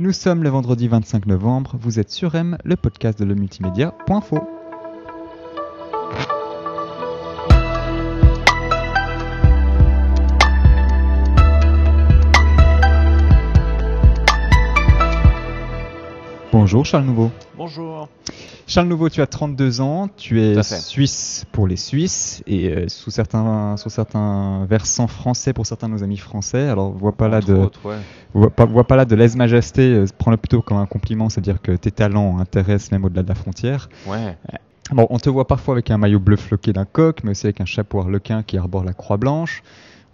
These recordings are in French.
Nous sommes le vendredi 25 novembre, vous êtes sur M, le podcast de le multimédia.fo. Bonjour Charles Nouveau. Bonjour. Charles Nouveau, tu as 32 ans, tu es suisse pour les Suisses et euh, sous certains sous certains versants français pour certains de nos amis français. Alors vois pas là Entre de autres, ouais. vois pas, vois pas là de lèse-majesté, euh, prends-le plutôt comme un compliment, c'est-à-dire que tes talents intéressent même au-delà de la frontière. Ouais. Bon, on te voit parfois avec un maillot bleu floqué d'un coq, mais aussi avec un chapeau harlequin qui arbore la croix blanche.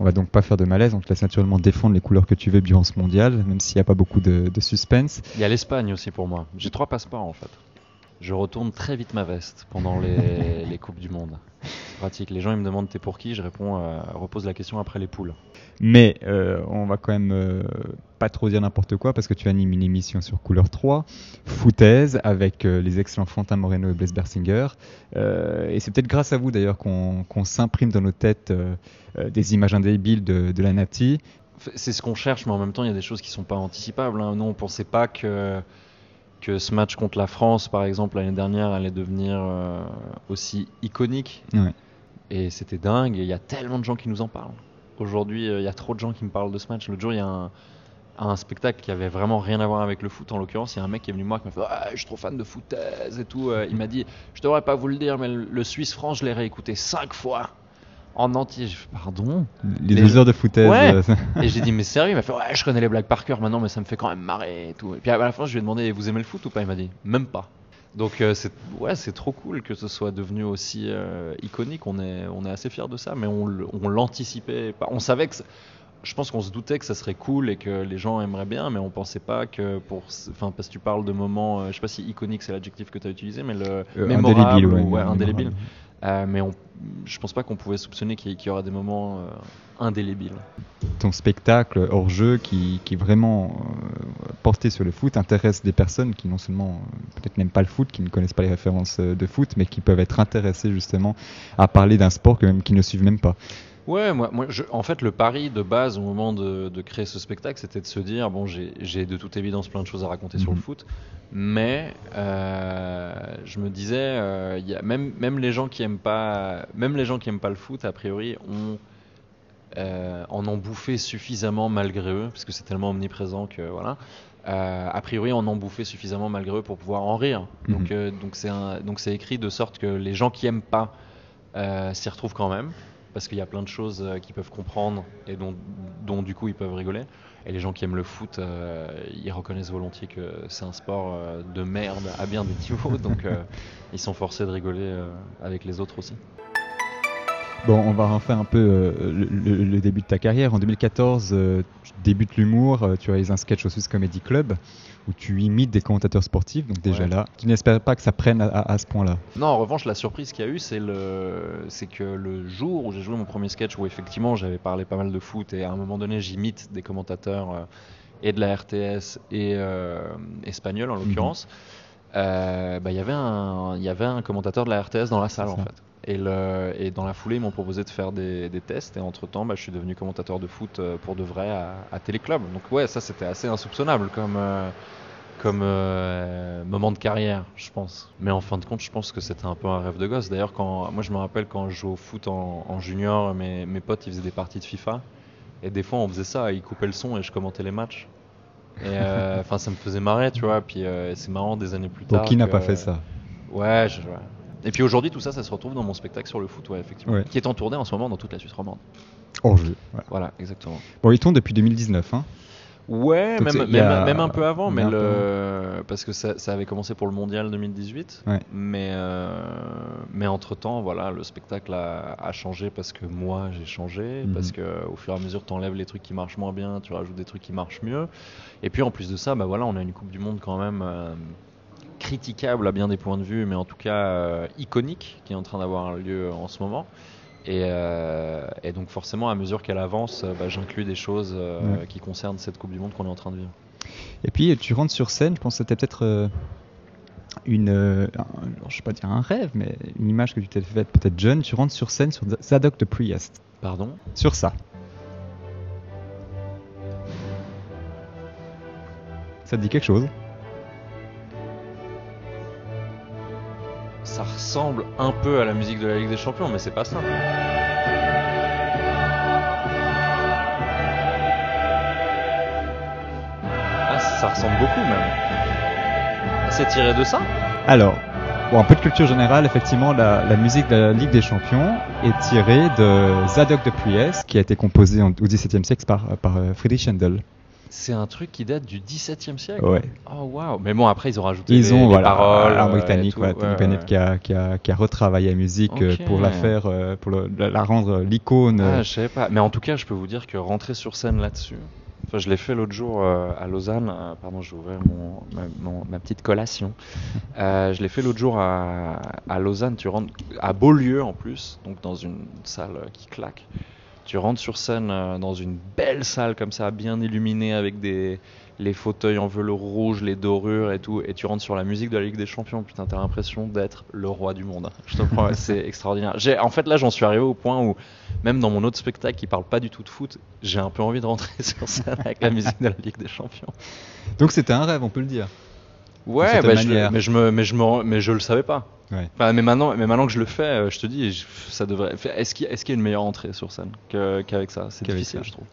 On va donc pas faire de malaise, on te laisse naturellement défendre les couleurs que tu veux durant ce mondial, même s'il n'y a pas beaucoup de, de suspense. Il y a l'Espagne aussi pour moi. J'ai trois passeports en fait. Je retourne très vite ma veste pendant les, les Coupes du Monde. C'est pratique. Les gens ils me demandent t'es pour qui? Je réponds, euh, repose la question après les poules. Mais euh, on va quand même euh, pas trop dire n'importe quoi parce que tu animes une émission sur Couleur 3, foutaise, avec euh, les excellents Fantin Moreno et Blaise Bersinger. Et c'est peut-être grâce à vous d'ailleurs qu'on s'imprime dans nos têtes des images indélébiles de, de la Nati. C'est ce qu'on cherche, mais en même temps il y a des choses qui sont pas anticipables. hein. Nous on pensait pas que que ce match contre la France, par exemple l'année dernière, allait devenir euh, aussi iconique. Ouais. Et c'était dingue. Il y a tellement de gens qui nous en parlent. Aujourd'hui, euh, il y a trop de gens qui me parlent de ce match. L'autre jour, il y a un, un spectacle qui avait vraiment rien à voir avec le foot. En l'occurrence, il y a un mec qui est venu me voir qui m'a fait Ah, Je suis trop fan de foutaise et tout. Euh, Il m'a dit Je devrais pas vous le dire, mais le, le Suisse-France, je l'ai réécouté cinq fois en entier. Fait Pardon? Les deux heures de foutaise. Ouais. euh, Et j'ai dit Mais sérieux? Il m'a fait Ouais, je connais les blagues par cœur maintenant, mais ça me fait quand même marrer et tout. Et puis à la fin, je lui ai demandé Vous aimez le foot ou pas? Il m'a dit Même pas. Donc euh, c'est ouais, c'est trop cool que ce soit devenu aussi euh, iconique. On est on est assez fiers de ça, mais on l'anticipait pas. On savait que je pense qu'on se doutait que ça serait cool et que les gens aimeraient bien, mais on pensait pas que pour enfin parce que tu parles de moments, euh, je sais pas si iconique c'est l'adjectif que tu as utilisé, mais le mémorable indélébile, ou- ouais, indélébile. Mais on, je pense pas qu'on pouvait soupçonner qu'il y, qu'il y aura des moments euh, indélébiles. ton spectacle hors jeu qui, est vraiment euh, porté sur le foot intéresse des personnes qui non seulement euh, peut-être n'aiment pas le foot, qui ne connaissent pas les références de foot, mais qui peuvent être intéressées justement à parler d'un sport que même qu'ils ne suivent même pas. Ouais, moi, moi je- en fait, le pari de base au moment de, de créer ce spectacle, c'était de se dire bon, j'ai de toute évidence plein de choses à raconter sur le Mhm. foot, mais euh, je me disais, euh, y a même, même les gens qui aiment pas, même les gens qui aiment pas le foot, a priori, ont, euh, en ont bouffé suffisamment malgré eux, parce que c'est tellement omniprésent que voilà. Euh, a priori, en ont bouffé suffisamment malgré eux pour pouvoir en rire. Mhm. Donc, donc c'est un- donc c'est écrit de sorte que les gens qui aiment pas s'y retrouvent quand même parce qu'il y a plein de choses euh, qu'ils peuvent comprendre et dont, du coup ils peuvent rigoler. Et les gens qui aiment le foot, euh, ils reconnaissent volontiers que c'est un sport euh, de merde à bien des niveaux, donc ils sont forcés de rigoler avec les autres aussi. Bon, on va refaire un peu euh, le, début de ta carrière. En 2014, euh, tu débutes l'humour, euh, tu réalises un sketch au Swiss Comedy Club où tu imites des commentateurs sportifs, donc déjà Ouais. là, tu n'espères pas que ça prenne à, à- à ce point-là. Non, en revanche, la surprise qu'il y a eu, c'est le, que le jour où j'ai joué mon premier sketch, où effectivement j'avais parlé pas mal de foot et à un moment donné j'imite des commentateurs et de la RTS et espagnol en l'occurrence, euh, bah, il y avait un, il y avait un commentateur de la RTS dans la salle en fait. Et, le, et dans la foulée, ils m'ont proposé de faire des, des tests et entre temps, bah, je suis devenu commentateur de foot euh, pour de vrai à, à Téléclub. Donc ouais, ça c'était assez insoupçonnable comme. euh, comme euh, moment de carrière, je pense. Mais en fin de compte, je pense que c'était un peu un rêve de gosse. D'ailleurs, quand moi je me rappelle quand je jouais au foot en, en junior, mes, mes potes ils faisaient des parties de FIFA et des fois on faisait ça, ils coupaient le son et je commentais les matchs. Et euh, enfin, ça me faisait marrer, tu vois. Puis c'est marrant des années plus Pour tard. qui n'a pas fait ça? Ouais, je, ouais. Et puis aujourd'hui, tout ça, ça se retrouve dans mon spectacle sur le foot, ouais, effectivement. Ouais. Qui est en tournée en ce moment dans toute la Suisse romande. Jeu. voilà. Voilà, exactement. Bon, il tourne depuis 2019. Hein. Ouais, Donc même, a- un peu avant, mais le... parce que ça, ça avait commencé pour le mondial 2018. Ouais. Mais, euh, mais entre temps, voilà, le spectacle a, a changé parce que moi j'ai changé, Mhm. parce que au fur et à mesure, tu enlèves les trucs qui marchent moins bien, tu rajoutes des trucs qui marchent mieux. Et puis en plus de ça, bah voilà, on a une Coupe du Monde quand même euh, critiquable à bien des points de vue, mais en tout cas euh, iconique, qui est en train d'avoir lieu en ce moment. Et, euh, et donc forcément, à mesure qu'elle avance, euh, bah, j'inclus des choses euh, Ouais. qui concernent cette Coupe du Monde qu'on est en train de vivre. Et puis tu rentres sur scène, je pense que c'était peut-être euh, une, un- je sais pas dire un rêve, mais une image que tu t'es faite peut-être jeune. Tu rentres sur scène sur Zadok de Priest. Pardon? Sur ça. Ça te dit quelque chose? Ressemble un peu à la musique de la Ligue des Champions, mais c'est pas ça. Ah, ça ressemble beaucoup même. C'est tiré de ça Alors, un peu de culture générale, effectivement, la, musique de la Ligue des Champions est tirée de Zadok de Priest, qui a été composé en, au XVIIe siècle par, euh, Friedrich Handel. C'est un truc qui date du XVIIe siècle. Ouais. Oh waouh. Mais bon, après ils ont rajouté Ils les, ont les voilà, paroles. un euh, britannique, tout. Ouais, Tony ouais, Bennett qui a, qui, a, qui a retravaillé la musique euh, pour la faire, euh, pour le- la, rendre l'icône. Ah, je savais pas. Mais en tout cas, je peux vous dire que rentrer sur scène là-dessus. Enfin, je l'ai fait l'autre jour euh, à Lausanne. Euh, pardon, ouvrir mon, ma, mon- ma petite collation. Euh, je l'ai fait l'autre jour à, à Lausanne. Tu rentres à Beaulieu en plus, donc dans une salle qui claque. Tu rentres sur scène euh, dans une belle salle comme ça, bien illuminée avec des les fauteuils en velours rouge, les dorures et tout, et tu rentres sur la musique de la Ligue des Champions. Putain, t'as l'impression d'être le roi du monde. Je te promets, c'est extraordinaire. J'ai, en fait, là, j'en suis arrivé au point où même dans mon autre spectacle qui parle pas du tout de foot, j'ai un peu envie de rentrer sur scène avec la musique de la Ligue des Champions. Donc c'était un rêve, on peut le dire. Ouais, bah, je mais je me, mais je me, mais je le savais pas. Ouais. Enfin, mais maintenant, mais maintenant que je le fais, euh, je te dis, je- ça devrait. Est-ce qu'il y, a- est-ce qu'il y a une meilleure entrée sur scène que- qu'avec ça? C'est difficile, ça. je trouve.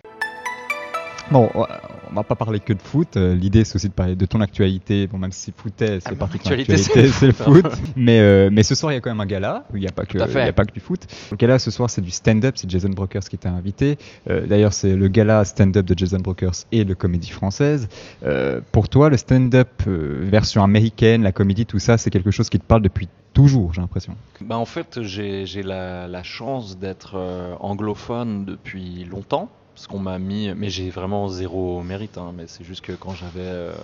Bon, on va pas parler que de foot. euh, L'idée, c'est aussi de parler de ton actualité. Bon, même si footès, Ah, c'est mon partie de actualité, actualité, c'est le foot. mais, euh, mais ce soir, il y a quand même un gala. où Il n'y a pas que, Tout à fait. il y a pas que du foot. Le gala ce soir, c'est du stand-up. C'est Jason Brokers qui t'a invité. Euh, D'ailleurs, c'est le gala stand-up de Jason Brokers et le comédie française. Euh, pour toi, le stand-up euh, version américaine, la comédie, tout ça, c'est quelque chose qui te parle depuis toujours, j'ai l'impression. Bah en fait, j'ai j'ai la, la chance d'être euh, anglophone depuis longtemps, parce qu'on m'a mis, mais j'ai vraiment zéro mérite, hein, mais c'est juste que quand j'avais, euh,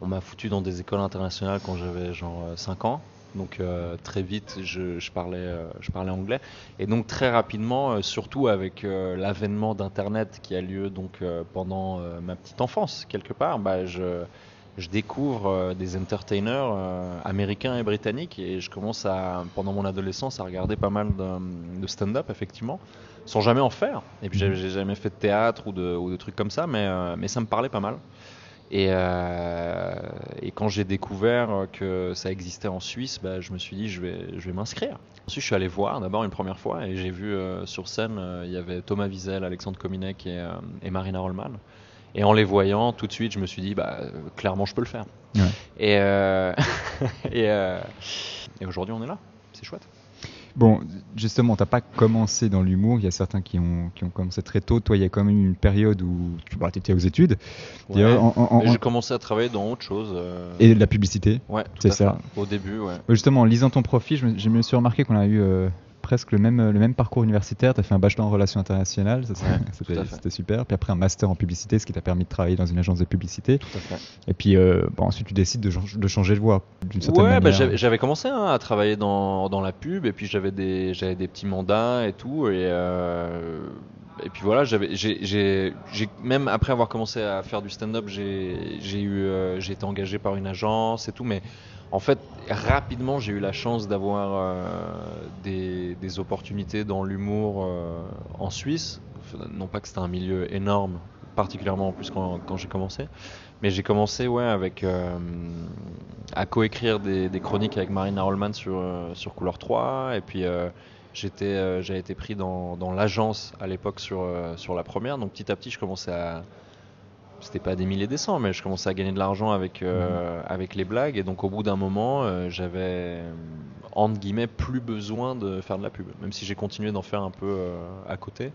on m'a foutu dans des écoles internationales quand j'avais genre 5 ans, donc euh, très vite je, parlais, euh, je parlais anglais, et donc très rapidement, euh, surtout avec euh, l'avènement d'Internet qui a lieu donc euh, pendant euh, ma petite enfance quelque part, bah je je découvre euh, des entertainers euh, américains et britanniques et je commence à, pendant mon adolescence, à regarder pas mal de, stand-up, effectivement, sans jamais en faire. Et puis j'ai jamais fait de théâtre ou de, trucs comme ça, mais, euh, mais ça me parlait pas mal. Et, quand j'ai découvert que ça existait en Suisse, bah, je me suis dit je vais, m'inscrire. Ensuite, je suis allé voir d'abord une première fois et j'ai vu sur scène, il y avait Thomas Wiesel, Alexandre Kominek et, et Marina Rollman. Et en les voyant, tout de suite, je me suis dit, bah, euh, clairement, je peux le faire. Ouais. Et, euh, et, euh, et aujourd'hui, on est là. C'est chouette. Bon, justement, t'as pas commencé dans l'humour. Il y a certains qui ont, qui ont commencé très tôt. Toi, il y a quand même eu une période où tu bah, étais aux études. D'ailleurs, en- en- en- Et J'ai commencé à travailler dans autre chose. euh, Et de la publicité. ouais, c'est fait. ça. Au début, ouais. Justement, en lisant ton profil, je me, je me suis remarqué qu'on a eu euh, presque le même, le même parcours universitaire. Tu as fait un bachelor en relations internationales, Ouais, c'était super. Puis après, un master en publicité, ce qui t'a permis de travailler dans une agence de publicité. Et puis euh, bon, ensuite, tu décides de, chan- de changer de voie d'une certaine Ouais, bah, manière. j'avais j'avais commencé hein, à travailler dans, dans la pub et puis j'avais des, des petits mandats et tout. Et, euh, et puis voilà, j'ai, même après avoir commencé à faire du stand-up, euh, j'ai été engagé par une agence et tout. Mais en fait, rapidement, j'ai eu la chance d'avoir euh, des, opportunités dans l'humour euh, en Suisse. Non pas que c'était un milieu énorme, particulièrement en plus quand, j'ai commencé. Mais j'ai commencé ouais, avec, à coécrire des, des chroniques avec Marina Rollman sur, sur Couleur 3. Et puis j'étais, euh, j'ai été pris dans, dans l'agence à l'époque sur, euh, sur la première. Donc petit à petit, je commençais à. C'était pas des milliers des cents, mais je commençais à gagner de l'argent avec, euh, avec les blagues. Et donc au bout d'un moment, j'avais, entre guillemets, plus besoin de faire de la pub. Même si j'ai continué d'en faire un peu à côté.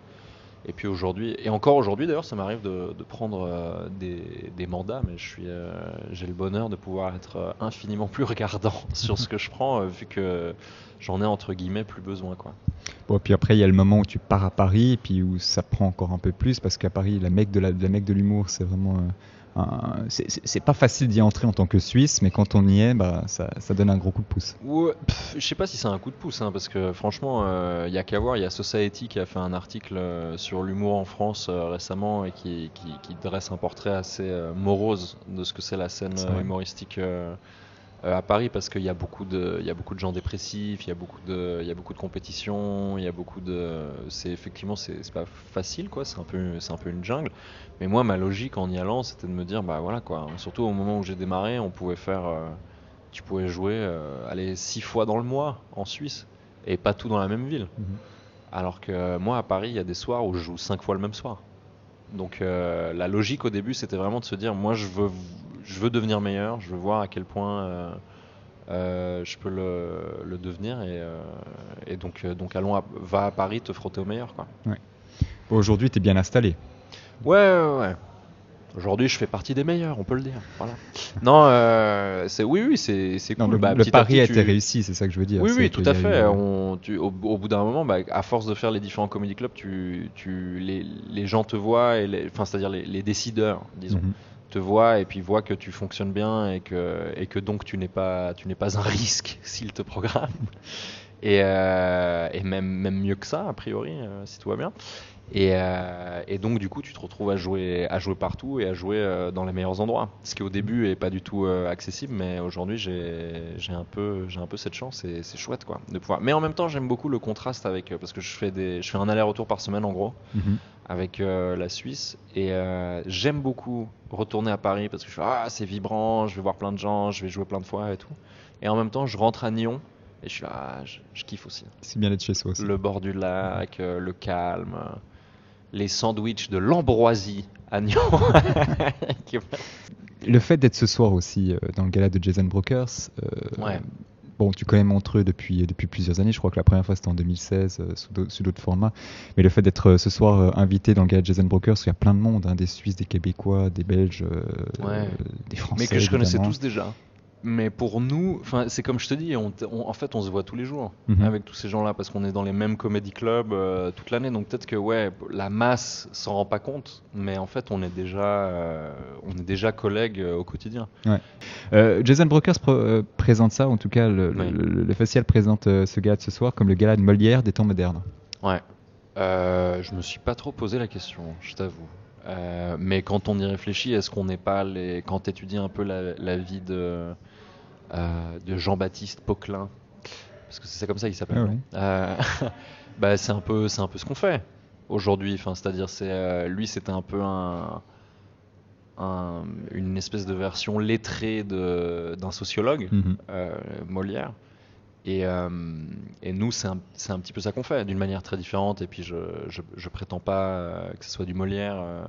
Et puis aujourd'hui, et encore aujourd'hui d'ailleurs, ça m'arrive de, prendre euh, des, mandats, mais je suis, euh, j'ai le bonheur de pouvoir être euh, infiniment plus regardant sur ce que je prends, vu que j'en ai entre guillemets plus besoin, quoi. Bon, puis après, il y a le moment où tu pars à Paris, et puis où ça prend encore un peu plus, parce qu'à Paris, la mecque de l'humour, c'est vraiment. Euh, c'est- pas facile d'y entrer en tant que Suisse, mais quand on y est, bah, ça, ça donne un gros coup de pouce. Ouais, pff, je sais pas si c'est un coup de pouce, hein, parce que franchement, il y a qu'à voir. Il y a Society qui a fait un article euh, sur l'humour en France euh, récemment et qui, qui- qui dresse un portrait assez euh, morose de ce que c'est la scène euh, humoristique euh, Euh, à Paris parce qu'il y a beaucoup de, il y a beaucoup de gens dépressifs, il y a beaucoup de, il y a beaucoup de compétition, il y a beaucoup de, c'est effectivement c'est pas facile quoi, c'est un peu, c'est un peu une jungle. Mais moi ma logique en y allant c'était de me dire bah voilà quoi, surtout au moment où j'ai démarré, on pouvait faire, euh, tu pouvais jouer, euh, aller six fois dans le mois en Suisse et pas tout dans la même ville. Mhm. Alors que moi à Paris il y a des soirs où je joue cinq fois le même soir. Donc euh, la logique au début c'était vraiment de se dire moi je veux je veux devenir meilleur, je veux voir à quel point euh, euh, je peux le, le devenir et, euh, et donc donc allons à- va à Paris te frotter au meilleur quoi. Aujourd'hui, tu es bien installé. Ouais ouais ouais. Aujourd'hui je fais partie des meilleurs, on peut le dire. Voilà. non euh, c'est oui oui c'est c'est Non, cool. le, Bah, le pari a tu- été réussi, c'est ça que je veux dire. Oui, oui, tout à fait. On, tu- au, au bout d'un moment, bah, à force de faire les différents comedy clubs, tu, tu, les, les gens te voient, et les, enfin, c'est-à-dire les, les décideurs, disons, mhm. Te voient et puis voient que tu fonctionnes bien et que, et que donc tu n'es pas, tu n'es pas un risque s'ils te programment. Et, euh, et même, même mieux que ça, a priori, euh, si tout va bien. Et, euh, et donc, du coup, tu te retrouves à jouer, à jouer partout et à jouer dans les meilleurs endroits. Ce qui, au début, est pas du tout accessible, mais aujourd'hui, j'ai un, peu- j'ai un peu cette chance et c'est chouette, quoi, de pouvoir. Mais en même temps, j'aime beaucoup le contraste avec. Parce que je fais, des, je fais un aller-retour par semaine, en gros Mhm. avec la Suisse et j'aime beaucoup retourner à Paris parce que je fais ah c'est vibrant, je vais voir plein de gens, je vais jouer plein de fois et tout. Et en même temps, je rentre à Nyon et je suis là, ah, je, je kiffe aussi. C'est bien d'être chez soi aussi. Le bord du lac, euh, le calme, euh, les sandwichs de l'Ambroisie à Nyon. Le fait d'être ce soir aussi euh, dans le gala de Jason Brokers, euh, Ouais. bon, tu connais Montreux depuis, depuis plusieurs années, je crois que la première fois c'était en 2016 euh, sous d'au- sous d'autres formats, mais le fait d'être ce soir invité dans le gala de Jason Brokers, où il y a plein de monde, hein, des Suisses, des Québécois, des Belges, Ouais. des Français. mais que je connaissais tous déjà. Mais pour nous, c'est comme je te dis, on, en fait, on se voit tous les jours Mhm. avec tous ces gens-là parce qu'on est dans les mêmes comédie clubs euh, toute l'année. Donc peut-être que ouais, la masse s'en rend pas compte, mais en fait, on est déjà, euh, on est déjà collègues euh, au quotidien. Jason Brokers pr- présente ça, en tout cas le, Oui. le- le festival présente ce gala de ce soir comme le gala de Molière des temps modernes. Ouais. Je me suis pas trop posé la question, je t'avoue. Mais quand on y réfléchit, est-ce qu'on n'est pas les, quand tu étudies un peu la, la vie de, de Jean-Baptiste Poquelin, parce que c'est comme ça qu'il s'appelle. Ah. Euh, bah c'est un peu, c'est un peu ce qu'on fait aujourd'hui. Enfin, c'est-à-dire, c'est euh, lui, c'était un peu un, un- une espèce de version lettrée d'un sociologue Mhm. euh, Molière. Et, euh, et nous, c'est un, c'est un petit peu ça qu'on fait, d'une manière très différente. Et puis, je, je, je prétends pas euh, que ce soit du Molière, euh,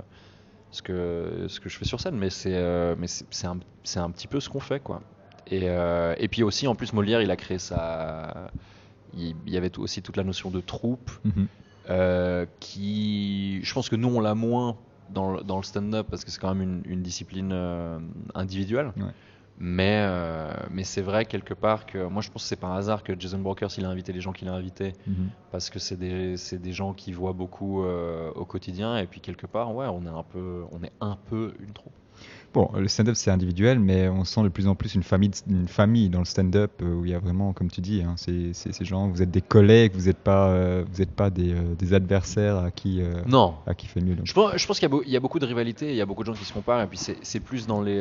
ce, que, ce que je fais sur scène, mais c'est euh, mais c'est c'est un, c'est un petit peu ce qu'on fait, quoi. Et, euh, et puis aussi, en plus, Molière, il a créé sa. Il, il y avait aussi toute la notion de troupe, Mhm. euh, qui, je pense que nous on l'a moins dans le, dans le stand-up parce que c'est quand même une, une discipline euh, individuelle. Ouais. Mais, mais c'est vrai quelque part que moi je pense que c'est pas un hasard que Jason Brokers il a invité les gens qu'il a invités Mhm. parce que c'est des, des gens qui voient beaucoup au quotidien et puis quelque part ouais on est un peu on est un peu une troupe. Bon, le stand-up c'est individuel, mais on sent de plus en plus une famille, une famille dans le stand-up euh, où il y a vraiment, comme tu dis, hein, ces gens, vous êtes des collègues, vous n'êtes pas, euh, vous êtes pas des, euh, des adversaires à qui, euh, Non, à qui fait mieux. donc. Je pense, je pense qu'il y, a y beaucoup de rivalité, il y a beaucoup de gens qui se comparent, et puis c'est plus dans les.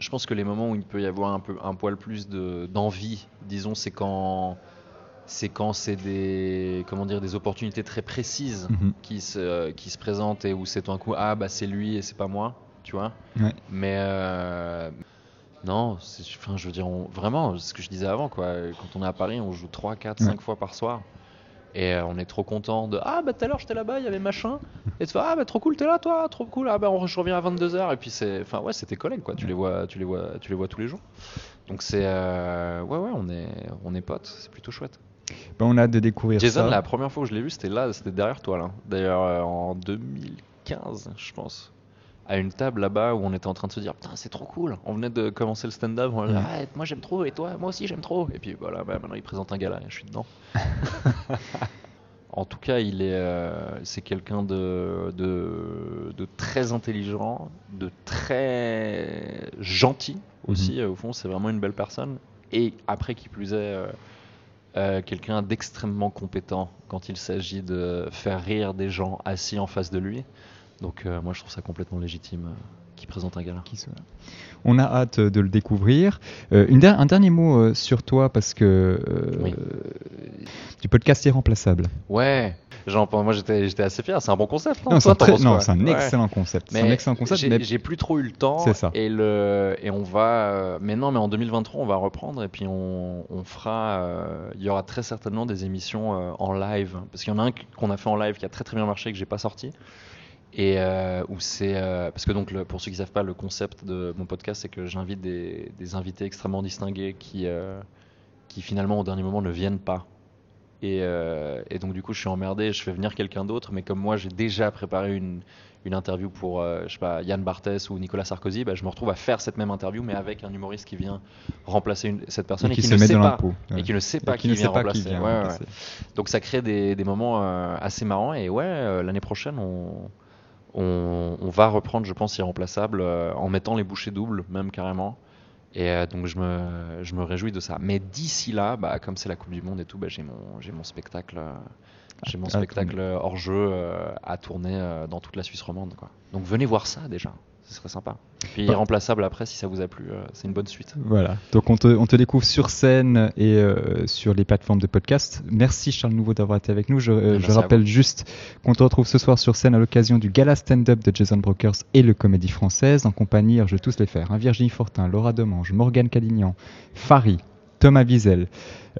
je pense que les moments où il peut y avoir un, peu, un poil plus de- d'envie, disons, c'est quand c'est quand c'est des comment dire des opportunités très précises Mhm. qui se qui se présentent et où c'est tout un coup ah bah c'est lui et c'est pas moi, tu vois. Ouais. Mais euh, non, enfin je veux dire on- vraiment ce que je disais avant quoi. Quand on est à Paris, on joue 3, 4, Ouais. 5 fois par soir. Et euh, on est trop content de Ah, bah tout à l'heure j'étais là-bas, il y avait machin. Et tu fais Ah, bah trop cool, t'es là toi, trop cool. Ah, bah on, je reviens à 22h. Et puis c'est. Enfin, ouais, c'est tes collègues quoi, tu les, vois, tu, les vois, tu les vois tous les jours. Donc c'est. euh, ouais, ouais, on est, on est potes, c'est plutôt chouette. Ben, on a hâte de découvrir Jason, ça. la première fois que je l'ai vu, c'était là, c'était derrière toi là. D'ailleurs, euh, en 2015, je pense. À une table là-bas où on était en train de se dire Putain, c'est trop cool. On venait de commencer le stand-up. On là, Ah, moi j'aime trop, et toi, moi aussi j'aime trop. Et puis voilà, bah, maintenant il présente un et je suis dedans. En tout cas, il est, euh, c'est quelqu'un de, de, de très intelligent, de très gentil aussi. euh, Au fond, c'est vraiment une belle personne. Et après, qui plus est, euh, quelqu'un d'extrêmement compétent quand il s'agit de faire rire des gens assis en face de lui. Donc, euh, moi, je trouve ça complètement légitime euh, qui présente un gala. On a hâte de le découvrir. Euh, une der- un dernier mot euh, sur toi, parce que euh, Oui. du podcast irremplaçable. Ouais, Genre, moi j'étais assez fier, c'est un bon concept. Non, c'est un, très- non, c'est un Ouais. excellent concept. C'est un Mais excellent concept. j'ai mais plus trop eu le temps. C'est ça. Et, le, et on va. euh, mais non, mais en 2023, on va reprendre et puis on, on fera. euh, il y aura très certainement des émissions euh, en live. Parce qu'il y en a un qu'on a fait en live qui a très très bien marché, que j'ai pas sorti. Et euh, où c'est. euh, parce que donc, le- pour ceux qui savent pas, le concept de mon podcast, c'est que j'invite des, des invités extrêmement distingués qui, euh, qui finalement au dernier moment ne viennent pas. Et, et donc du coup je suis emmerdé, je fais venir quelqu'un d'autre, mais comme moi j'ai déjà préparé une, une interview pour je sais pas, Yann Barthès ou Nicolas Sarkozy, bah, je me retrouve à faire cette même interview, mais avec un humoriste qui vient remplacer une- cette personne et et, qui qui, se ne met sait dans pas. peau. Et qui ne sait pas Et qui, ne vient sait pas remplacer. qui vient Ouais, ouais, remplacer. ouais. Donc ça crée des, des moments assez marrants et ouais, l'année prochaine on, on, on va reprendre, je pense, Irremplaçable euh, en mettant les bouchées doubles, même carrément. Et euh, donc je me, je me réjouis de ça. Mais d'ici là, bah, comme c'est la Coupe du Monde et tout, bah, j'ai mon, j'ai mon spectacle, euh, j'ai mon À spectacle hors jeu à tourner euh, dans toute la Suisse romande. Quoi. Donc venez voir ça déjà, ce serait sympa. Puis Bah. Irremplaçable après, si ça vous a plu, euh, c'est une bonne suite. Voilà, donc on te, on te découvre sur scène et euh, sur les plateformes de podcast. Merci Charles Nouveau d'avoir été avec nous. Je, euh, je rappelle juste qu'on te retrouve ce soir sur scène à l'occasion du gala stand-up de Jason Brokers et le Comédie Française en compagnie, je vais tous les faire, hein, Virginie Fortin, Laura Demange, Morgane Calignan, Fari, Thomas Wiesel,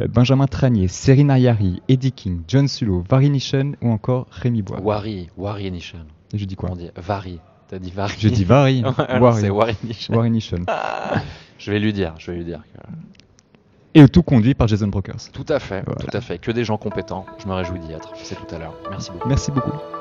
Benjamin Tranier, Serena Yari, Eddie King, John Sulo, Vari Nishen ou encore Rémi Bois. Wari, Wari Nishan. Et je dis quoi? On dit Vari. T'as dit Vari. Je dis Vari, Ouais, non, Wari, c'est Nishen. Je vais lui dire, je vais lui dire. que- Et tout conduit par Jason Brokers. Tout à fait, Voilà. tout à fait. Que des gens compétents. Je me réjouis d'y être. C'est tout à l'heure. Merci beaucoup. Merci beaucoup.